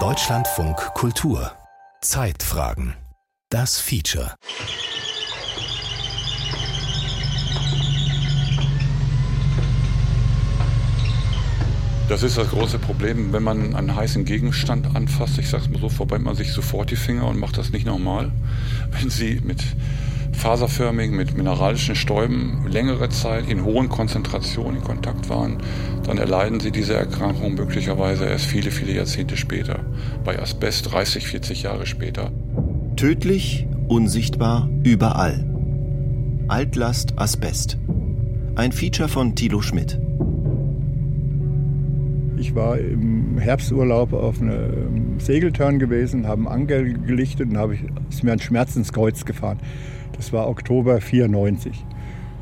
Deutschlandfunk Kultur Zeitfragen Das Feature Das ist das große Problem, wenn man einen heißen Gegenstand anfasst. Ich sag's mal so, verbrennt man sich sofort die Finger und macht das nicht nochmal. Wenn Sie mit faserförmigen, mit mineralischen Stäuben längere Zeit in hohen Konzentrationen in Kontakt waren, dann erleiden Sie diese Erkrankung möglicherweise erst viele, viele Jahrzehnte später. Bei Asbest 30, 40 Jahre später. Tödlich, unsichtbar, überall. Altlast Asbest. Ein Feature von Thilo Schmidt. Ich war im Herbsturlaub auf einem Segeltörn gewesen, habe einen Anker gelichtet und habe ich, ist mir ein Schmerzenskreuz gefahren. Das war Oktober 94.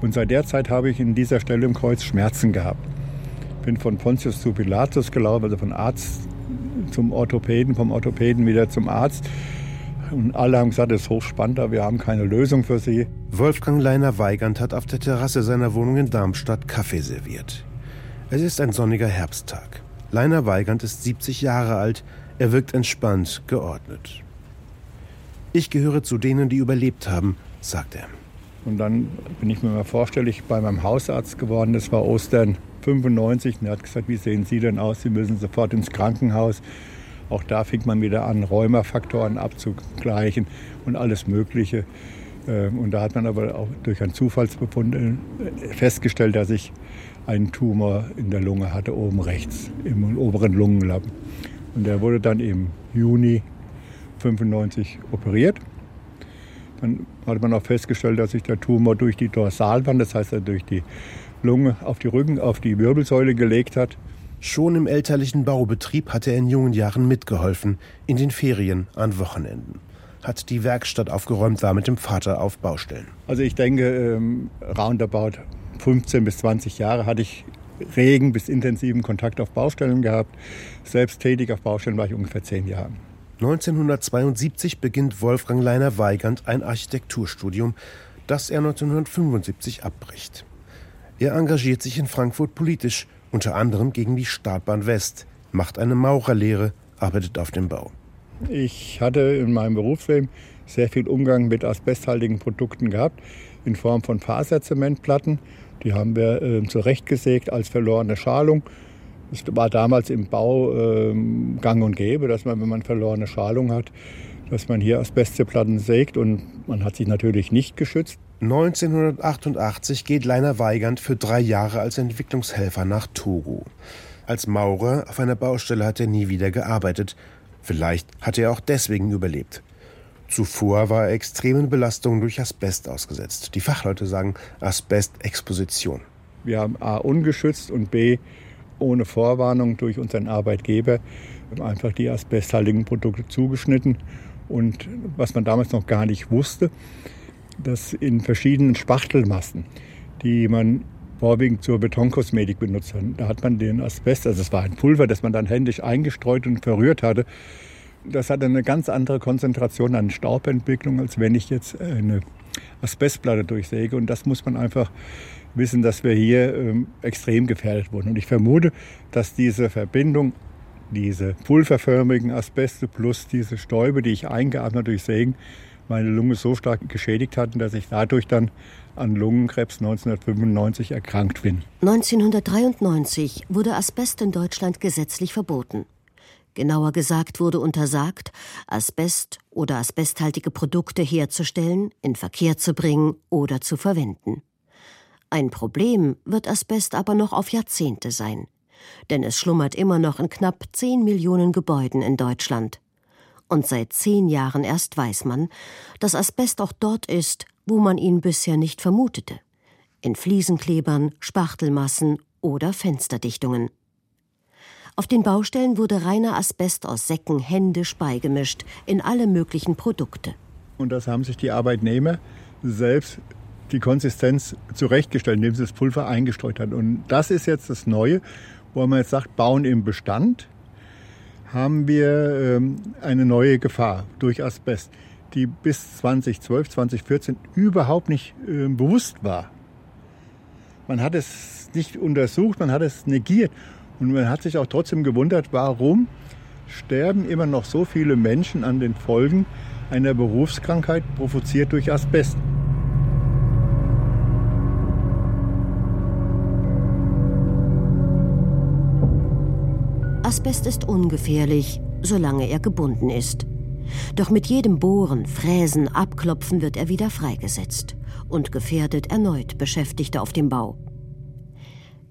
Und seit der Zeit habe ich in dieser Stelle im Kreuz Schmerzen gehabt. Bin von Pontius zu Pilatus gelaufen, also von Arzt zum Orthopäden, vom Orthopäden wieder zum Arzt. Und alle haben gesagt, es ist hochspannend, aber wir haben keine Lösung für sie. Wolfgang Leiner Weigand hat auf der Terrasse seiner Wohnung in Darmstadt Kaffee serviert. Es ist ein sonniger Herbsttag. Leiner Weigand ist 70 Jahre alt. Er wirkt entspannt, geordnet. Ich gehöre zu denen, die überlebt haben, sagt er. Und dann bin ich mir mal vorstellig bei meinem Hausarzt geworden. Das war Ostern 95. Und er hat gesagt, wie sehen Sie denn aus? Sie müssen sofort ins Krankenhaus. Auch da fing man wieder an, Rheumafaktoren abzugleichen und alles Mögliche. Ähm, und da hat man aber auch durch einen Zufallsbefund äh, festgestellt, dass ich einen Tumor in der Lunge hatte, oben rechts, im oberen Lungenlappen. Und der wurde dann im Juni 95 operiert. Dann hat man auch festgestellt, dass sich der Tumor durch die Dorsalwand, das heißt durch die Lunge auf die Rücken, auf die Wirbelsäule gelegt hat. Schon im elterlichen Baubetrieb hat er in jungen Jahren mitgeholfen, in den Ferien an Wochenenden. Hat die Werkstatt aufgeräumt, war mit dem Vater auf Baustellen. Also ich denke, ähm, roundabout 15 bis 20 Jahre hatte ich regen bis intensiven Kontakt auf Baustellen gehabt. Selbst tätig auf Baustellen war ich ungefähr zehn Jahre. 1972 beginnt Wolfgang Leiner Weigand ein Architekturstudium, das er 1975 abbricht. Er engagiert sich in Frankfurt politisch, unter anderem gegen die Startbahn West, macht eine Maurerlehre, arbeitet auf dem Bau. Ich hatte in meinem Berufsleben sehr viel Umgang mit asbesthaltigen Produkten gehabt, in Form von Faserzementplatten. Die haben wir äh, zurechtgesägt als verlorene Schalung. Es war damals im Bau äh, gang und gäbe, dass man, wenn man verlorene Schalung hat, dass man hier Asbestplatten sägt und man hat sich natürlich nicht geschützt. 1988 geht Leiner Weigand für drei Jahre als Entwicklungshelfer nach Togo. Als Maurer auf einer Baustelle hat er nie wieder gearbeitet. Vielleicht hat er auch deswegen überlebt. Zuvor war er extremen Belastungen durch Asbest ausgesetzt. Die Fachleute sagen Asbestexposition. Wir haben A ungeschützt und B ohne Vorwarnung durch unseren Arbeitgeber einfach die asbesthaltigen Produkte zugeschnitten. Und was man damals noch gar nicht wusste, dass in verschiedenen Spachtelmassen, die man vorwiegend zur Betonkosmetik benutzt hat, da hat man den Asbest, also es war ein Pulver, das man dann händisch eingestreut und verrührt hatte, das hat eine ganz andere Konzentration an Staubentwicklung, als wenn ich jetzt eine Asbestplatte durchsäge. Und das muss man einfach wissen, dass wir hier ähm, extrem gefährdet wurden. Und ich vermute, dass diese Verbindung, diese pulverförmigen Asbeste plus diese Stäube, die ich eingeatmet durch Sägen, meine Lunge so stark geschädigt hatten, dass ich dadurch dann an Lungenkrebs 1995 erkrankt bin. 1993 wurde Asbest in Deutschland gesetzlich verboten. Genauer gesagt wurde untersagt, Asbest oder asbesthaltige Produkte herzustellen, in Verkehr zu bringen oder zu verwenden. Ein Problem wird Asbest aber noch auf Jahrzehnte sein. Denn es schlummert immer noch in knapp 10 Millionen Gebäuden in Deutschland. Und seit zehn Jahren erst weiß man, dass Asbest auch dort ist, wo man ihn bisher nicht vermutete. In Fliesenklebern, Spachtelmassen oder Fensterdichtungen. Auf den Baustellen wurde reiner Asbest aus Säcken händisch beigemischt in alle möglichen Produkte. Und das haben sich die Arbeitnehmer selbst die Konsistenz zurechtgestellt, indem sie das Pulver eingestreut haben. Und das ist jetzt das Neue, wo man jetzt sagt, bauen im Bestand, haben wir ähm, eine neue Gefahr durch Asbest, die bis 2012, 2014 überhaupt nicht äh, bewusst war. Man hat es nicht untersucht, man hat es negiert. Und man hat sich auch trotzdem gewundert, warum sterben immer noch so viele Menschen an den Folgen einer Berufskrankheit provoziert durch Asbest. Asbest ist ungefährlich, solange er gebunden ist. Doch mit jedem Bohren, Fräsen, Abklopfen wird er wieder freigesetzt und gefährdet erneut Beschäftigte auf dem Bau.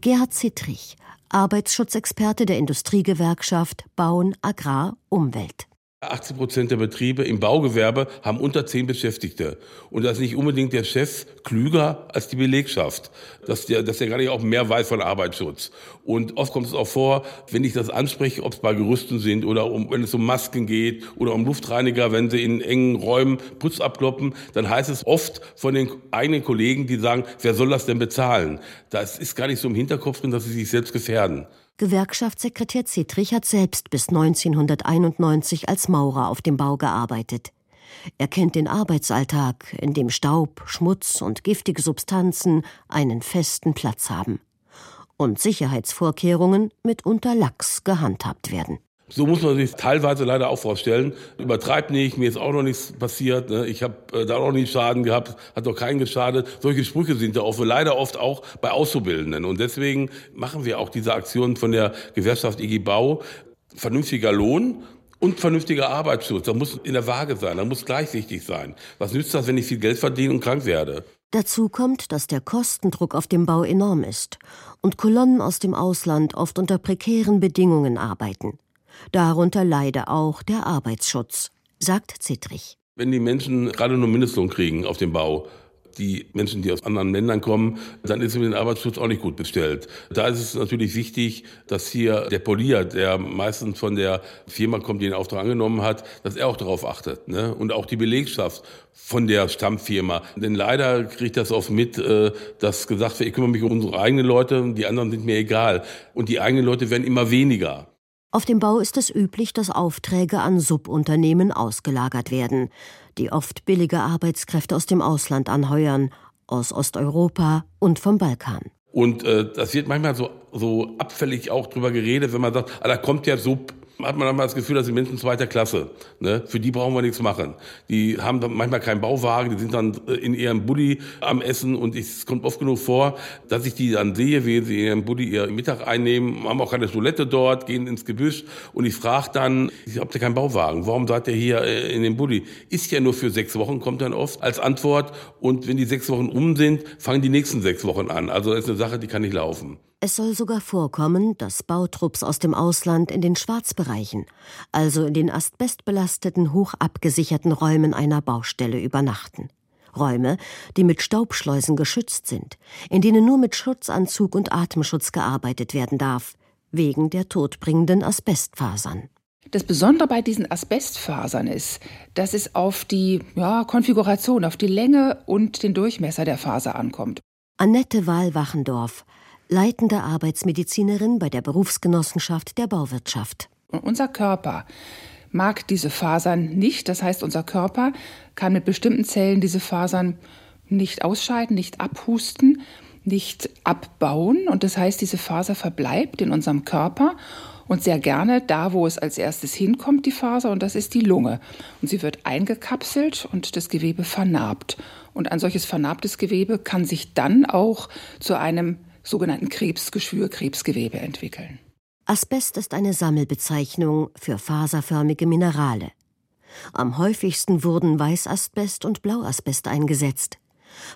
Gerhard Zittrich, Arbeitsschutzexperte der Industriegewerkschaft Bauen Agrar Umwelt. 80 Prozent der Betriebe im Baugewerbe haben unter zehn Beschäftigte. Und da ist nicht unbedingt der Chef klüger als die Belegschaft, dass der, dass der gar nicht auch mehr weiß von Arbeitsschutz. Und oft kommt es auch vor, wenn ich das anspreche, ob es bei Gerüsten sind oder um, wenn es um Masken geht oder um Luftreiniger, wenn sie in engen Räumen Putz abkloppen, dann heißt es oft von den eigenen Kollegen, die sagen, wer soll das denn bezahlen? Das ist gar nicht so im Hinterkopf drin, dass sie sich selbst gefährden. Gewerkschaftssekretär Zittrich hat selbst bis 1991 als Maurer auf dem Bau gearbeitet. Er kennt den Arbeitsalltag, in dem Staub, Schmutz und giftige Substanzen einen festen Platz haben und Sicherheitsvorkehrungen mitunter lax gehandhabt werden. So muss man sich teilweise leider auch vorstellen. Übertreibt nicht, mir ist auch noch nichts passiert. Ne? Ich habe äh, da auch nicht Schaden gehabt, hat doch keinen geschadet. Solche Sprüche sind da auch leider oft auch bei Auszubildenden. Und deswegen machen wir auch diese Aktion von der Gewerkschaft IG Bau. Vernünftiger Lohn und vernünftiger Arbeitsschutz. Da muss in der Waage sein, da muss gleichsichtig sein. Was nützt das, wenn ich viel Geld verdiene und krank werde? Dazu kommt, dass der Kostendruck auf dem Bau enorm ist und Kolonnen aus dem Ausland oft unter prekären Bedingungen arbeiten. Darunter leide auch der Arbeitsschutz, sagt Zittrich. Wenn die Menschen gerade nur Mindestlohn kriegen auf dem Bau, die Menschen, die aus anderen Ländern kommen, dann ist es mit dem Arbeitsschutz auch nicht gut bestellt. Da ist es natürlich wichtig, dass hier der Polier, der meistens von der Firma kommt, die den Auftrag angenommen hat, dass er auch darauf achtet. Ne? Und auch die Belegschaft von der Stammfirma. Denn leider kriegt das oft mit, äh, dass gesagt wird, ich kümmere mich um unsere eigenen Leute, die anderen sind mir egal. Und die eigenen Leute werden immer weniger. Auf dem Bau ist es üblich, dass Aufträge an Subunternehmen ausgelagert werden, die oft billige Arbeitskräfte aus dem Ausland anheuern, aus Osteuropa und vom Balkan. Und äh, das wird manchmal so, so abfällig auch drüber geredet, wenn man sagt, ah, da kommt ja Sub hat man dann das Gefühl, das sind Menschen zweiter Klasse. Ne? Für die brauchen wir nichts machen. Die haben dann manchmal keinen Bauwagen, die sind dann äh, in ihrem Buddy am Essen und es kommt oft genug vor, dass ich die dann sehe, wie sie in ihrem Buddy ihr Mittag einnehmen, haben auch keine Toilette dort, gehen ins Gebüsch und ich frage dann, habt ihr keinen Bauwagen? Warum seid ihr hier äh, in dem Buddy? Ist ja nur für sechs Wochen, kommt dann oft als Antwort und wenn die sechs Wochen um sind, fangen die nächsten sechs Wochen an. Also das ist eine Sache, die kann nicht laufen. Es soll sogar vorkommen, dass Bautrupps aus dem Ausland in den Schwarzbereichen, also in den asbestbelasteten, hoch abgesicherten Räumen einer Baustelle übernachten. Räume, die mit Staubschleusen geschützt sind, in denen nur mit Schutzanzug und Atemschutz gearbeitet werden darf, wegen der todbringenden Asbestfasern. Das Besondere bei diesen Asbestfasern ist, dass es auf die ja, Konfiguration, auf die Länge und den Durchmesser der Faser ankommt. Annette Wahl-Wachendorf leitende Arbeitsmedizinerin bei der Berufsgenossenschaft der Bauwirtschaft. Unser Körper mag diese Fasern nicht. Das heißt, unser Körper kann mit bestimmten Zellen diese Fasern nicht ausscheiden, nicht abhusten, nicht abbauen. Und das heißt, diese Faser verbleibt in unserem Körper und sehr gerne da, wo es als erstes hinkommt, die Faser, und das ist die Lunge. Und sie wird eingekapselt und das Gewebe vernarbt. Und ein solches vernarbtes Gewebe kann sich dann auch zu einem sogenannten Krebsgeschwür, Krebsgewebe entwickeln. Asbest ist eine Sammelbezeichnung für faserförmige Minerale. Am häufigsten wurden Weißasbest und Blauasbest eingesetzt.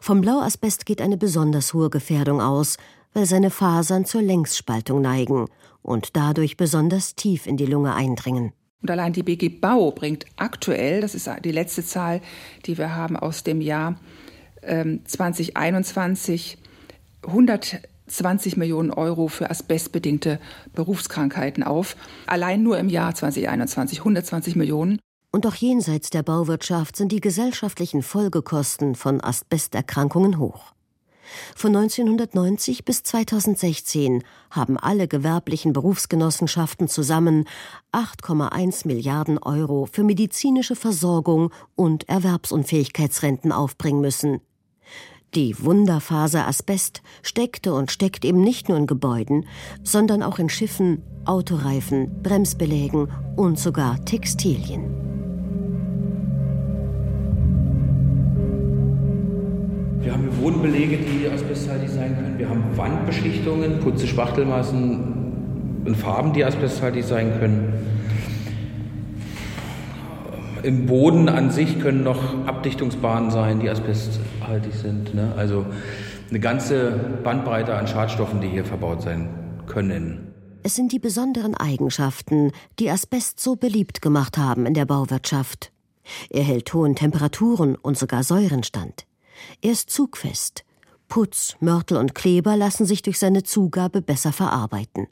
Vom Blauasbest geht eine besonders hohe Gefährdung aus, weil seine Fasern zur Längsspaltung neigen und dadurch besonders tief in die Lunge eindringen. Und allein die BG Bau bringt aktuell, das ist die letzte Zahl, die wir haben aus dem Jahr ähm, 2021, 100 20 Millionen Euro für asbestbedingte Berufskrankheiten auf. Allein nur im Jahr 2021 120 Millionen. Und auch jenseits der Bauwirtschaft sind die gesellschaftlichen Folgekosten von Asbesterkrankungen hoch. Von 1990 bis 2016 haben alle gewerblichen Berufsgenossenschaften zusammen 8,1 Milliarden Euro für medizinische Versorgung und Erwerbsunfähigkeitsrenten aufbringen müssen. Die Wunderfaser Asbest steckte und steckt eben nicht nur in Gebäuden, sondern auch in Schiffen, Autoreifen, Bremsbelägen und sogar Textilien. Wir haben Wohnbelege, die asbesthaltig sein können. Wir haben Wandbeschichtungen, Putze, Spachtelmassen in Farben, die asbesthaltig sein können. Im Boden an sich können noch Abdichtungsbahnen sein, die asbesthaltig sind. Ne? Also eine ganze Bandbreite an Schadstoffen, die hier verbaut sein können. Es sind die besonderen Eigenschaften, die Asbest so beliebt gemacht haben in der Bauwirtschaft. Er hält hohen Temperaturen und sogar Säuren stand. Er ist zugfest. Putz, Mörtel und Kleber lassen sich durch seine Zugabe besser verarbeiten.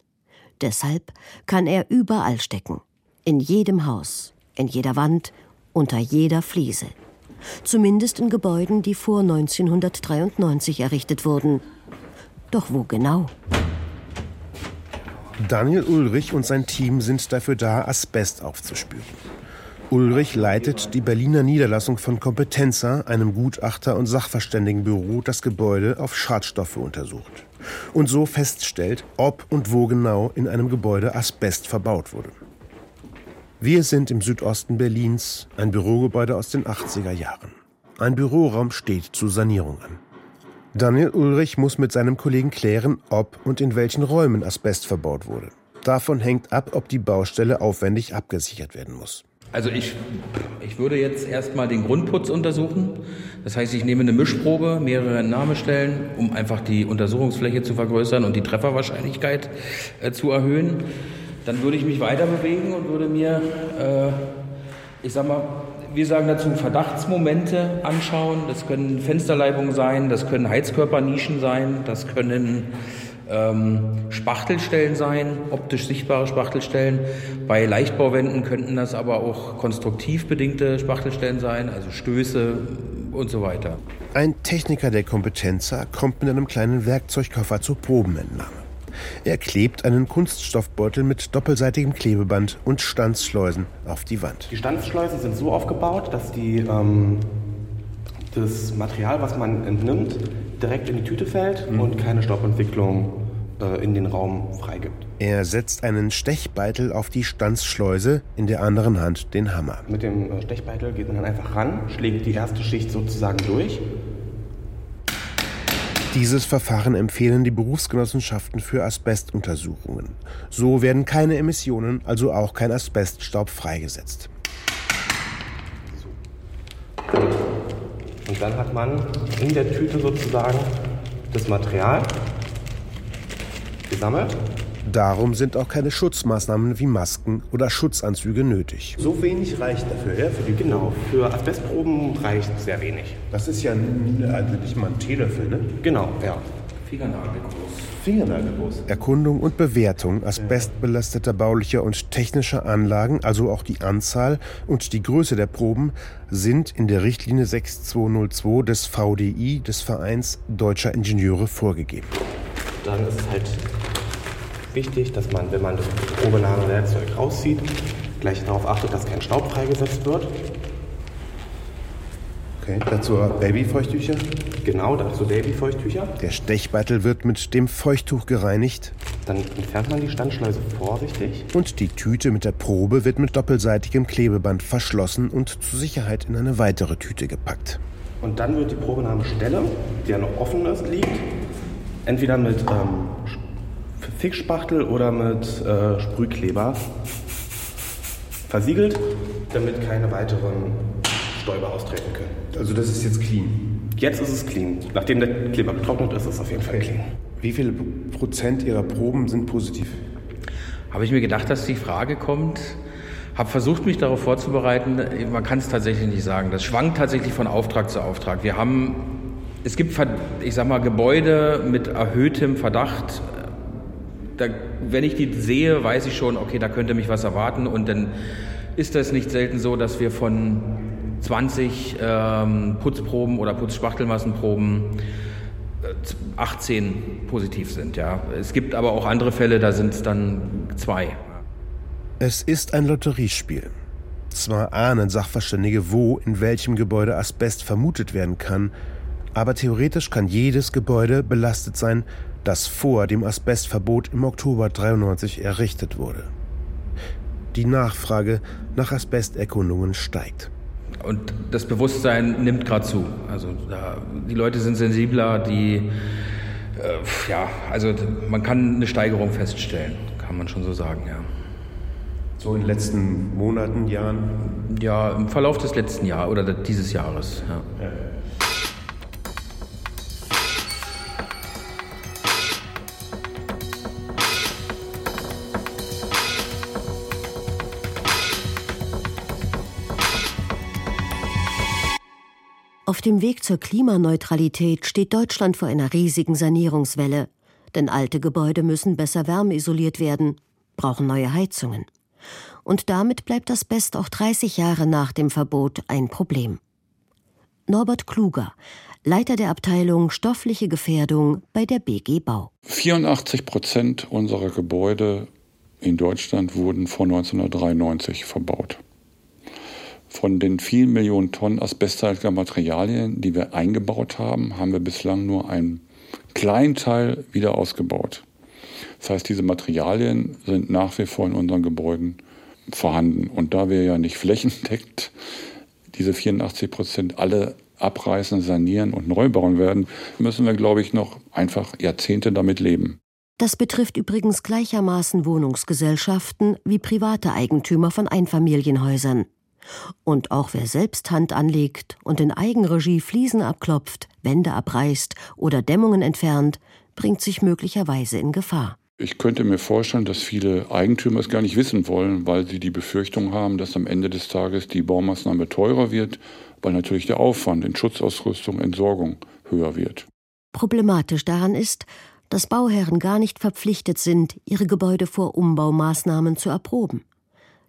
Deshalb kann er überall stecken. In jedem Haus, in jeder Wand, unter jeder Fliese. Zumindest in Gebäuden, die vor 1993 errichtet wurden. Doch wo genau? Daniel Ulrich und sein Team sind dafür da, Asbest aufzuspüren. Ulrich leitet die Berliner Niederlassung von Kompetenza, einem Gutachter- und Sachverständigenbüro, das Gebäude auf Schadstoffe untersucht und so feststellt, ob und wo genau in einem Gebäude Asbest verbaut wurde. Wir sind im Südosten Berlins, ein Bürogebäude aus den 80er Jahren. Ein Büroraum steht zur Sanierung an. Daniel Ulrich muss mit seinem Kollegen klären, ob und in welchen Räumen Asbest verbaut wurde. Davon hängt ab, ob die Baustelle aufwendig abgesichert werden muss. Also ich, ich würde jetzt erstmal den Grundputz untersuchen. Das heißt, ich nehme eine Mischprobe, mehrere Entnahmestellen, um einfach die Untersuchungsfläche zu vergrößern und die Trefferwahrscheinlichkeit äh, zu erhöhen. Dann würde ich mich weiter bewegen und würde mir, äh, ich sag mal, wir sagen dazu Verdachtsmomente anschauen. Das können Fensterleibungen sein, das können Heizkörpernischen sein, das können ähm, Spachtelstellen sein, optisch sichtbare Spachtelstellen. Bei Leichtbauwänden könnten das aber auch konstruktiv bedingte Spachtelstellen sein, also Stöße und so weiter. Ein Techniker der Kompetenza kommt mit einem kleinen Werkzeugkoffer zur Probenentnahme. Er klebt einen Kunststoffbeutel mit doppelseitigem Klebeband und Stanzschleusen auf die Wand. Die Stanzschleusen sind so aufgebaut, dass die, ähm, das Material, was man entnimmt, direkt in die Tüte fällt mhm. und keine Stoppentwicklung äh, in den Raum freigibt. Er setzt einen Stechbeitel auf die Stanzschleuse, in der anderen Hand den Hammer. Mit dem äh, Stechbeitel geht man dann einfach ran, schlägt die erste Schicht sozusagen durch dieses Verfahren empfehlen die Berufsgenossenschaften für Asbestuntersuchungen. So werden keine Emissionen, also auch kein Asbeststaub freigesetzt. Und dann hat man in der Tüte sozusagen das Material gesammelt Darum sind auch keine Schutzmaßnahmen wie Masken oder Schutzanzüge nötig. So wenig reicht dafür, ja? Für die genau, für Asbestproben reicht sehr wenig. Das ist ja also nicht mal ein Teelöffel, ne? Genau, ja. Fingernagelgroß. Fingernagelgroß. Erkundung und Bewertung asbestbelasteter baulicher und technischer Anlagen, also auch die Anzahl und die Größe der Proben, sind in der Richtlinie 6202 des VDI, des Vereins Deutscher Ingenieure, vorgegeben. Dann ist es halt wichtig, dass man, wenn man das Probenahmewerkzeug rauszieht, gleich darauf achtet, dass kein Staub freigesetzt wird. Okay, dazu Babyfeuchttücher? Genau, dazu Babyfeuchttücher. Der Stechbeitel wird mit dem Feuchttuch gereinigt. Dann entfernt man die Standschleuse vorsichtig. Und die Tüte mit der Probe wird mit doppelseitigem Klebeband verschlossen und zur Sicherheit in eine weitere Tüte gepackt. Und dann wird die Probenahmestelle, die ja noch offen ist, liegt, entweder mit ähm, Fixspachtel oder mit äh, Sprühkleber versiegelt, damit keine weiteren Stäube austreten können. Also das ist jetzt clean? Jetzt ist es clean. Nachdem der Kleber getrocknet ist, ist es auf jeden Fall clean. Wie viele Prozent Ihrer Proben sind positiv? Habe ich mir gedacht, dass die Frage kommt. Habe versucht, mich darauf vorzubereiten. Man kann es tatsächlich nicht sagen. Das schwankt tatsächlich von Auftrag zu Auftrag. Wir haben, es gibt, ich sag mal, Gebäude mit erhöhtem Verdacht da, wenn ich die sehe, weiß ich schon, okay, da könnte mich was erwarten. Und dann ist das nicht selten so, dass wir von 20 ähm, Putzproben oder Putzspachtelmassenproben 18 äh, positiv sind. Ja. Es gibt aber auch andere Fälle, da sind es dann zwei. Es ist ein Lotteriespiel. Zwar ahnen Sachverständige, wo in welchem Gebäude Asbest vermutet werden kann, Aber theoretisch kann jedes Gebäude belastet sein, das vor dem Asbestverbot im Oktober 93 errichtet wurde. Die Nachfrage nach Asbesterkundungen steigt. Und das Bewusstsein nimmt gerade zu. Also da, die Leute sind sensibler, die äh, ja, also man kann eine Steigerung feststellen, kann man schon so sagen, ja. So in den letzten Monaten, Jahren? Ja, im Verlauf des letzten Jahres oder dieses Jahres, ja. ja. Auf dem Weg zur Klimaneutralität steht Deutschland vor einer riesigen Sanierungswelle, denn alte Gebäude müssen besser wärmeisoliert werden, brauchen neue Heizungen. Und damit bleibt das Best auch 30 Jahre nach dem Verbot ein Problem. Norbert Kluger, Leiter der Abteilung Stoffliche Gefährdung bei der BG Bau. 84 Prozent unserer Gebäude in Deutschland wurden vor 1993 verbaut. Von den vielen Millionen Tonnen asbesthaltiger Materialien, die wir eingebaut haben, haben wir bislang nur einen kleinen Teil wieder ausgebaut. Das heißt, diese Materialien sind nach wie vor in unseren Gebäuden vorhanden. Und da wir ja nicht flächendeckend diese 84 Prozent alle abreißen, sanieren und neu bauen werden, müssen wir, glaube ich, noch einfach Jahrzehnte damit leben. Das betrifft übrigens gleichermaßen Wohnungsgesellschaften wie private Eigentümer von Einfamilienhäusern. Und auch wer selbst Hand anlegt und in Eigenregie Fliesen abklopft, Wände abreißt oder Dämmungen entfernt, bringt sich möglicherweise in Gefahr. Ich könnte mir vorstellen, dass viele Eigentümer es gar nicht wissen wollen, weil sie die Befürchtung haben, dass am Ende des Tages die Baumaßnahme teurer wird, weil natürlich der Aufwand in Schutzausrüstung, Entsorgung höher wird. Problematisch daran ist, dass Bauherren gar nicht verpflichtet sind, ihre Gebäude vor Umbaumaßnahmen zu erproben.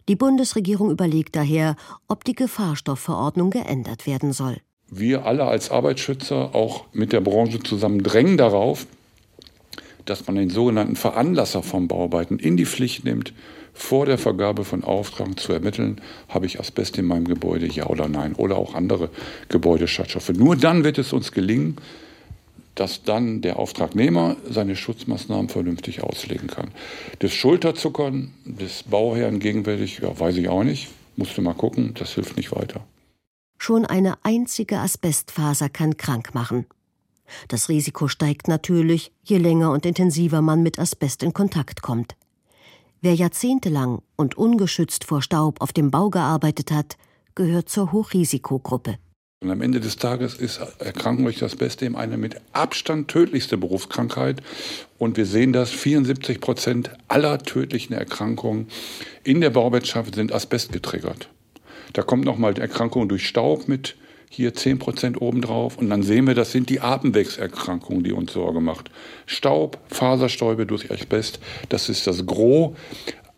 Die Bundesregierung überlegt daher, ob die Gefahrstoffverordnung geändert werden soll. Wir alle als Arbeitsschützer auch mit der Branche zusammen drängen darauf, dass man den sogenannten Veranlasser von Bauarbeiten in die Pflicht nimmt, vor der Vergabe von Auftrag zu ermitteln, habe ich Asbest in meinem Gebäude, ja oder nein, oder auch andere Gebäudeschadstoffe. Nur dann wird es uns gelingen, dass dann der Auftragnehmer seine Schutzmaßnahmen vernünftig auslegen kann. Das Schulterzuckern des Bauherrn gegenwärtig, ja, weiß ich auch nicht. Musste mal gucken, das hilft nicht weiter. Schon eine einzige Asbestfaser kann krank machen. Das Risiko steigt natürlich, je länger und intensiver man mit Asbest in Kontakt kommt. Wer jahrzehntelang und ungeschützt vor Staub auf dem Bau gearbeitet hat, gehört zur Hochrisikogruppe. Und am Ende des Tages ist Erkrankung durch das Beste eben eine mit Abstand tödlichste Berufskrankheit. Und wir sehen, dass 74 Prozent aller tödlichen Erkrankungen in der Bauwirtschaft sind Asbest getriggert. Da kommt nochmal die Erkrankung durch Staub mit hier 10 Prozent obendrauf. Und dann sehen wir, das sind die Atemwegserkrankungen, die uns Sorge macht. Staub, Faserstäube durch Asbest, das ist das Gros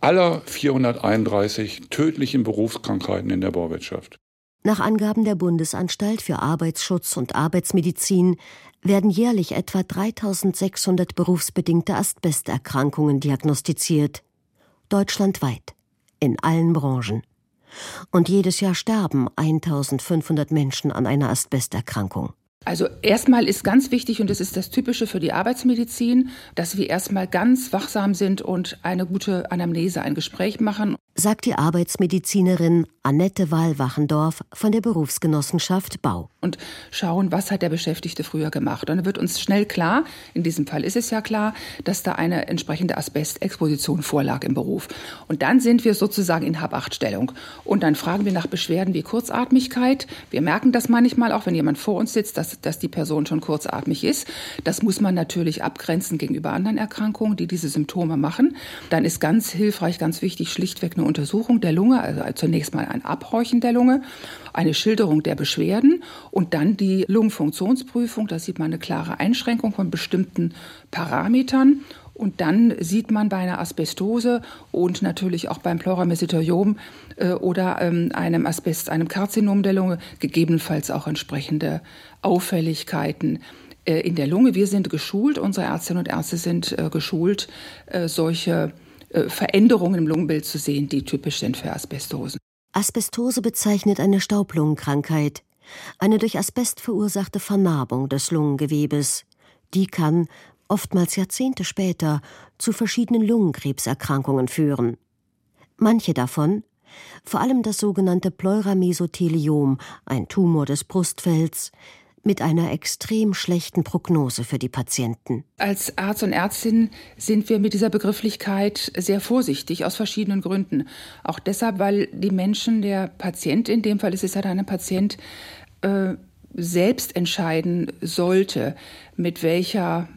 aller 431 tödlichen Berufskrankheiten in der Bauwirtschaft. Nach Angaben der Bundesanstalt für Arbeitsschutz und Arbeitsmedizin werden jährlich etwa 3600 berufsbedingte Asbesterkrankungen diagnostiziert. Deutschlandweit. In allen Branchen. Und jedes Jahr sterben 1500 Menschen an einer Asbesterkrankung. Also erstmal ist ganz wichtig, und das ist das Typische für die Arbeitsmedizin, dass wir erstmal ganz wachsam sind und eine gute Anamnese, ein Gespräch machen sagt die Arbeitsmedizinerin Annette Wahl-Wachendorf von der Berufsgenossenschaft Bau. Und schauen, was hat der Beschäftigte früher gemacht. Und dann wird uns schnell klar, in diesem Fall ist es ja klar, dass da eine entsprechende Asbestexposition vorlag im Beruf. Und dann sind wir sozusagen in Habachtstellung. Und dann fragen wir nach Beschwerden wie Kurzatmigkeit. Wir merken das manchmal auch, wenn jemand vor uns sitzt, dass, dass die Person schon kurzatmig ist. Das muss man natürlich abgrenzen gegenüber anderen Erkrankungen, die diese Symptome machen. Dann ist ganz hilfreich, ganz wichtig, schlichtweg eine Untersuchung der Lunge, also zunächst mal ein Abhorchen der Lunge, eine Schilderung der Beschwerden und dann die Lungenfunktionsprüfung. Da sieht man eine klare Einschränkung von bestimmten Parametern. Und dann sieht man bei einer Asbestose und natürlich auch beim Pleuramesitherium äh, oder ähm, einem Asbest, einem Karzinom der Lunge gegebenenfalls auch entsprechende Auffälligkeiten äh, in der Lunge. Wir sind geschult, unsere Ärztinnen und Ärzte sind äh, geschult, äh, solche Veränderungen im Lungenbild zu sehen, die typisch sind für Asbestosen. Asbestose bezeichnet eine Staublungenkrankheit, Eine durch Asbest verursachte Vernarbung des Lungengewebes. Die kann, oftmals Jahrzehnte später, zu verschiedenen Lungenkrebserkrankungen führen. Manche davon, vor allem das sogenannte Pleuramesotheliom, ein Tumor des Brustfells, mit einer extrem schlechten Prognose für die Patienten. Als Arzt und Ärztin sind wir mit dieser Begrifflichkeit sehr vorsichtig aus verschiedenen Gründen. Auch deshalb, weil die Menschen, der Patient, in dem Fall ist es ja dann ein Patient, äh, selbst entscheiden sollte, mit welcher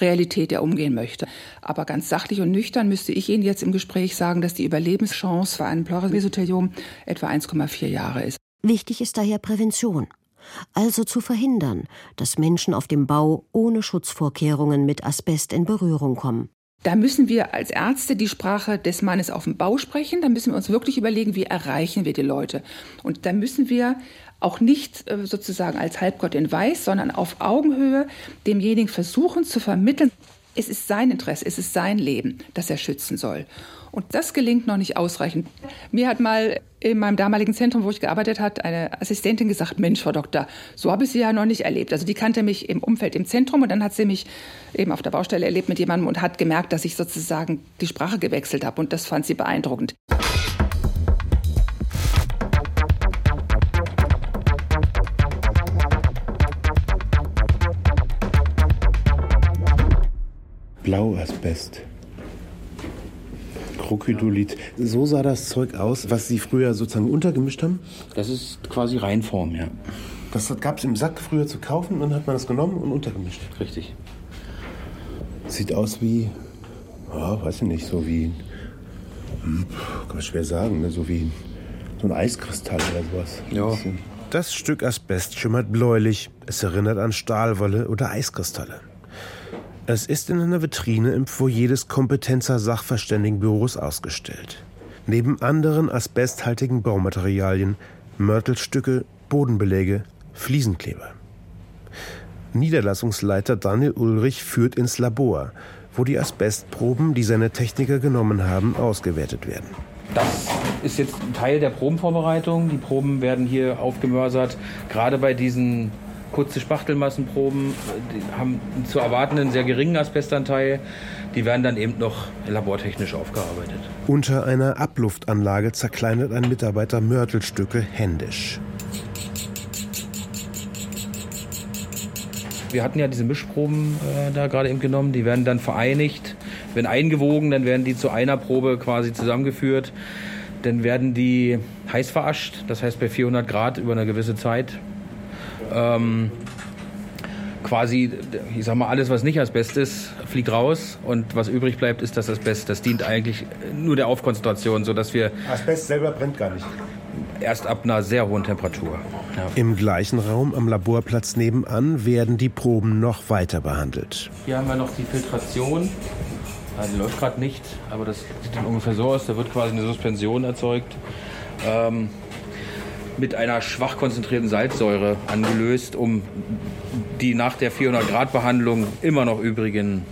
Realität er umgehen möchte. Aber ganz sachlich und nüchtern müsste ich Ihnen jetzt im Gespräch sagen, dass die Überlebenschance für ein Pleuramesotheliom etwa 1,4 Jahre ist. Wichtig ist daher Prävention. Also zu verhindern, dass Menschen auf dem Bau ohne Schutzvorkehrungen mit Asbest in Berührung kommen. Da müssen wir als Ärzte die Sprache des Mannes auf dem Bau sprechen. Da müssen wir uns wirklich überlegen, wie erreichen wir die Leute. Und da müssen wir auch nicht äh, sozusagen als Halbgott in Weiß, sondern auf Augenhöhe demjenigen versuchen zu vermitteln, es ist sein Interesse, es ist sein Leben, das er schützen soll. Und das gelingt noch nicht ausreichend. Mir hat mal in meinem damaligen Zentrum, wo ich gearbeitet habe, eine Assistentin gesagt, Mensch, Frau Doktor, so habe ich Sie ja noch nicht erlebt. Also die kannte mich im Umfeld im Zentrum und dann hat sie mich eben auf der Baustelle erlebt mit jemandem und hat gemerkt, dass ich sozusagen die Sprache gewechselt habe und das fand sie beeindruckend. Blauasbest. Krokidolit. So sah das Zeug aus, was Sie früher sozusagen untergemischt haben? Das ist quasi Reinform, ja. Das gab es im Sack früher zu kaufen und dann hat man das genommen und untergemischt. Richtig. Sieht aus wie, ja, weiß ich nicht, so wie, hm, kann man schwer sagen, ne? so wie so ein Eiskristall oder sowas. Ja. Das Stück Asbest schimmert bläulich. Es erinnert an Stahlwolle oder Eiskristalle. Es ist in einer Vitrine im Foyer des Kompetenzer Sachverständigenbüros ausgestellt. Neben anderen asbesthaltigen Baumaterialien, Mörtelstücke, Bodenbeläge, Fliesenkleber. Niederlassungsleiter Daniel Ulrich führt ins Labor, wo die Asbestproben, die seine Techniker genommen haben, ausgewertet werden. Das ist jetzt ein Teil der Probenvorbereitung. Die Proben werden hier aufgemörsert. Gerade bei diesen kurze Spachtelmassenproben, haben einen zu erwartenden sehr geringen Asbestanteil. Die werden dann eben noch labortechnisch aufgearbeitet. Unter einer Abluftanlage zerkleinert ein Mitarbeiter Mörtelstücke händisch. Wir hatten ja diese Mischproben äh, da gerade eben genommen, die werden dann vereinigt, werden eingewogen, dann werden die zu einer Probe quasi zusammengeführt. Dann werden die heiß verascht, das heißt bei 400 Grad über eine gewisse Zeit ähm, quasi, ich sag mal, alles, was nicht Asbest ist, fliegt raus und was übrig bleibt, ist das Asbest. Das dient eigentlich nur der Aufkonzentration, sodass wir. Asbest selber brennt gar nicht. Erst ab einer sehr hohen Temperatur. Ja. Im gleichen Raum am Laborplatz nebenan werden die Proben noch weiter behandelt. Hier haben wir noch die Filtration. die läuft gerade nicht, aber das sieht dann ungefähr so aus. Da wird quasi eine Suspension erzeugt. Ähm, mit einer schwach konzentrierten Salzsäure angelöst, um die nach der 400-Grad-Behandlung immer noch übrigen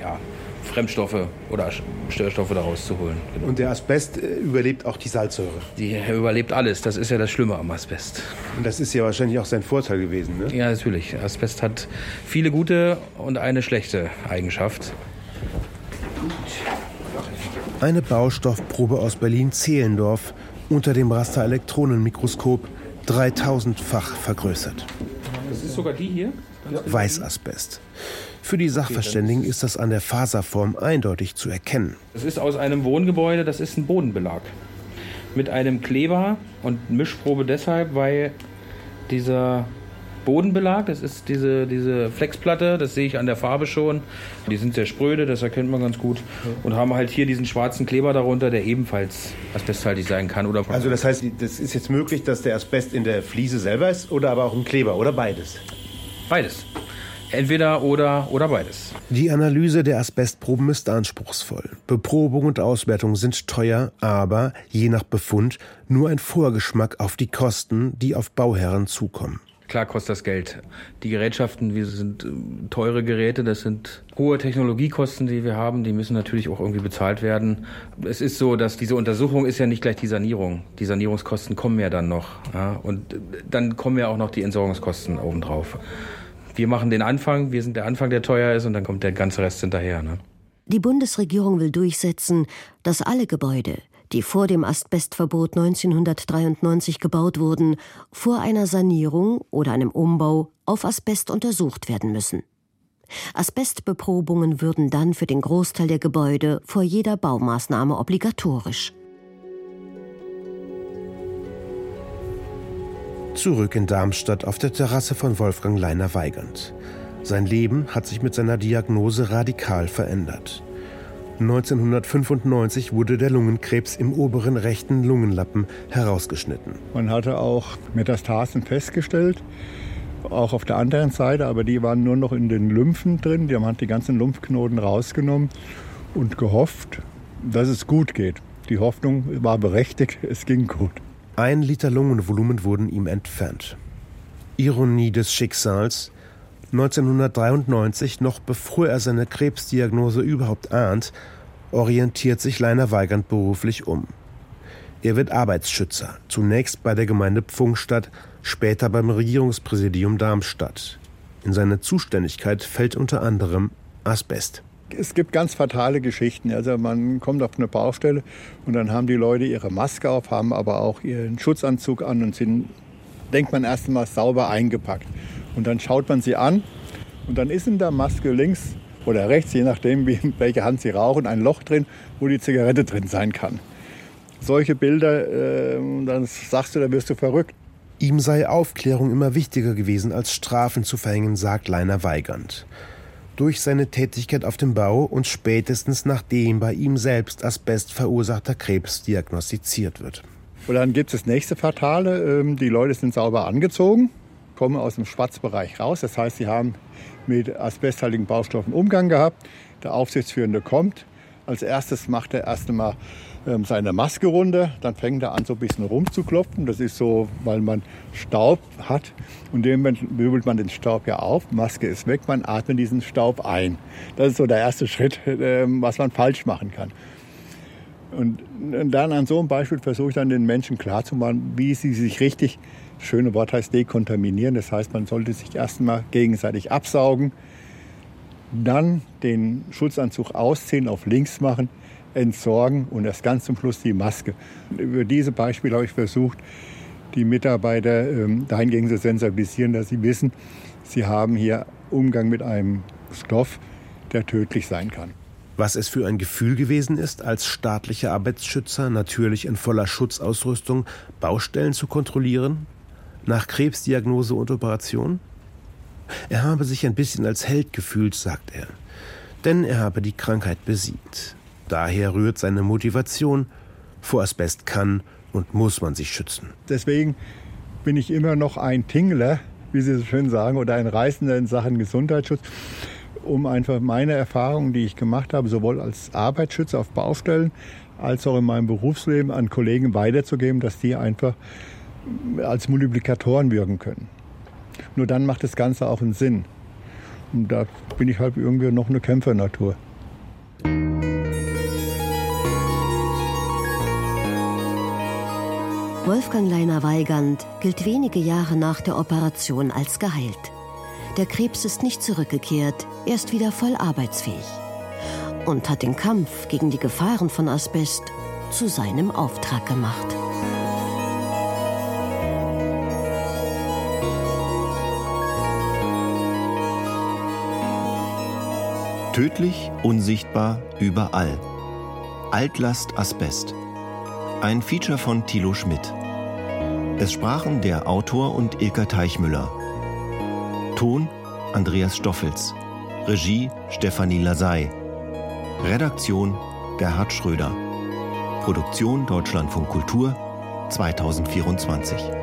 ja, Fremdstoffe oder Störstoffe daraus zu holen. Genau. Und der Asbest äh, überlebt auch die Salzsäure? Die überlebt alles. Das ist ja das Schlimme am Asbest. Und das ist ja wahrscheinlich auch sein Vorteil gewesen, ne? Ja, natürlich. Asbest hat viele gute und eine schlechte Eigenschaft. Eine Baustoffprobe aus Berlin-Zehlendorf unter dem Rasterelektronenmikroskop 3000-fach vergrößert. Das ist sogar die hier? Weißasbest. Für die Sachverständigen ist das an der Faserform eindeutig zu erkennen. Es ist aus einem Wohngebäude, das ist ein Bodenbelag. Mit einem Kleber und Mischprobe deshalb, weil dieser Bodenbelag. Das ist diese, diese Flexplatte, das sehe ich an der Farbe schon. Die sind sehr spröde, das erkennt man ganz gut. Und haben halt hier diesen schwarzen Kleber darunter, der ebenfalls asbesthaltig sein kann. Oder also das heißt, das ist jetzt möglich, dass der Asbest in der Fliese selber ist oder aber auch im Kleber oder beides? Beides. Entweder oder oder beides. Die Analyse der Asbestproben ist anspruchsvoll. Beprobung und Auswertung sind teuer, aber je nach Befund nur ein Vorgeschmack auf die Kosten, die auf Bauherren zukommen. Klar kostet das Geld. Die Gerätschaften, wir sind äh, teure Geräte, das sind hohe Technologiekosten, die wir haben, die müssen natürlich auch irgendwie bezahlt werden. Es ist so, dass diese Untersuchung ist ja nicht gleich die Sanierung. Die Sanierungskosten kommen ja dann noch. Ja? Und dann kommen ja auch noch die Entsorgungskosten obendrauf. Wir machen den Anfang, wir sind der Anfang, der teuer ist, und dann kommt der ganze Rest hinterher. Ne? Die Bundesregierung will durchsetzen, dass alle Gebäude, die vor dem Asbestverbot 1993 gebaut wurden, vor einer Sanierung oder einem Umbau auf Asbest untersucht werden müssen. Asbestbeprobungen würden dann für den Großteil der Gebäude vor jeder Baumaßnahme obligatorisch. Zurück in Darmstadt auf der Terrasse von Wolfgang Leiner Weigand. Sein Leben hat sich mit seiner Diagnose radikal verändert. 1995 wurde der Lungenkrebs im oberen rechten Lungenlappen herausgeschnitten. Man hatte auch Metastasen festgestellt, auch auf der anderen Seite, aber die waren nur noch in den Lymphen drin. Die haben die ganzen Lymphknoten rausgenommen und gehofft, dass es gut geht. Die Hoffnung war berechtigt, es ging gut. Ein Liter Lungenvolumen wurden ihm entfernt. Ironie des Schicksals. 1993, noch bevor er seine Krebsdiagnose überhaupt ahnt, orientiert sich Leiner Weigand beruflich um. Er wird Arbeitsschützer, zunächst bei der Gemeinde Pfungstadt, später beim Regierungspräsidium Darmstadt. In seine Zuständigkeit fällt unter anderem Asbest es gibt ganz fatale Geschichten. Also man kommt auf eine Baustelle und dann haben die Leute ihre Maske auf, haben aber auch ihren Schutzanzug an und sind, denkt man einmal sauber eingepackt. Und dann schaut man sie an und dann ist in der Maske links oder rechts, je nachdem, wie, welche Hand sie rauchen, ein Loch drin, wo die Zigarette drin sein kann. Solche Bilder, äh, dann sagst du, da wirst du verrückt. Ihm sei Aufklärung immer wichtiger gewesen, als Strafen zu verhängen, sagt Leiner Weigand durch seine Tätigkeit auf dem Bau und spätestens nachdem bei ihm selbst Asbest verursachter Krebs diagnostiziert wird. Und dann gibt es das nächste Fatale. Ähm, die Leute sind sauber angezogen, kommen aus dem Schwarzbereich raus. Das heißt, sie haben mit asbesthaltigen Baustoffen Umgang gehabt. Der Aufsichtsführende kommt. Als erstes macht er erst einmal ähm, seine Maske runter, dann fängt er an, so ein bisschen rumzuklopfen. Das ist so, weil man Staub hat. Und dem Moment wirbelt man den Staub ja auf, Maske ist weg, man atmet diesen Staub ein. Das ist so der erste Schritt, ähm, was man falsch machen kann. Und dann an so einem Beispiel versuche ich dann den Menschen klarzumachen, wie sie sich richtig, schöne Wort heißt dekontaminieren, das heißt, man sollte sich erstmal gegenseitig absaugen, dann den Schutzanzug ausziehen, auf links machen, entsorgen und erst ganz zum Schluss die Maske. Über diese Beispiele habe ich versucht, die Mitarbeiter ähm, dahingehend zu sensibilisieren, dass sie wissen, sie haben hier Umgang mit einem Stoff, der tödlich sein kann. Was es für ein Gefühl gewesen ist, als staatlicher Arbeitsschützer natürlich in voller Schutzausrüstung Baustellen zu kontrollieren? Nach Krebsdiagnose und Operation? Er habe sich ein bisschen als Held gefühlt, sagt er. Denn er habe die Krankheit besiegt. Daher rührt seine Motivation, vor Asbest kann und muss man sich schützen. Deswegen bin ich immer noch ein Tingler, wie Sie so schön sagen, oder ein Reißender in Sachen Gesundheitsschutz, um einfach meine Erfahrungen, die ich gemacht habe, sowohl als Arbeitsschützer auf Baustellen als auch in meinem Berufsleben an Kollegen weiterzugeben, dass die einfach als Multiplikatoren wirken können. Nur dann macht das Ganze auch einen Sinn. Und da bin ich halt irgendwie noch eine Kämpfernatur. Wolfgang Leiner Weigand gilt wenige Jahre nach der Operation als geheilt. Der Krebs ist nicht zurückgekehrt, er ist wieder voll arbeitsfähig und hat den Kampf gegen die Gefahren von Asbest zu seinem Auftrag gemacht. Tödlich, unsichtbar, überall. Altlast Asbest. Ein Feature von Thilo Schmidt. Es sprachen der Autor und Ilka Teichmüller. Ton Andreas Stoffels. Regie Stefanie Lasey. Redaktion Gerhard Schröder. Produktion Deutschlandfunk Kultur 2024.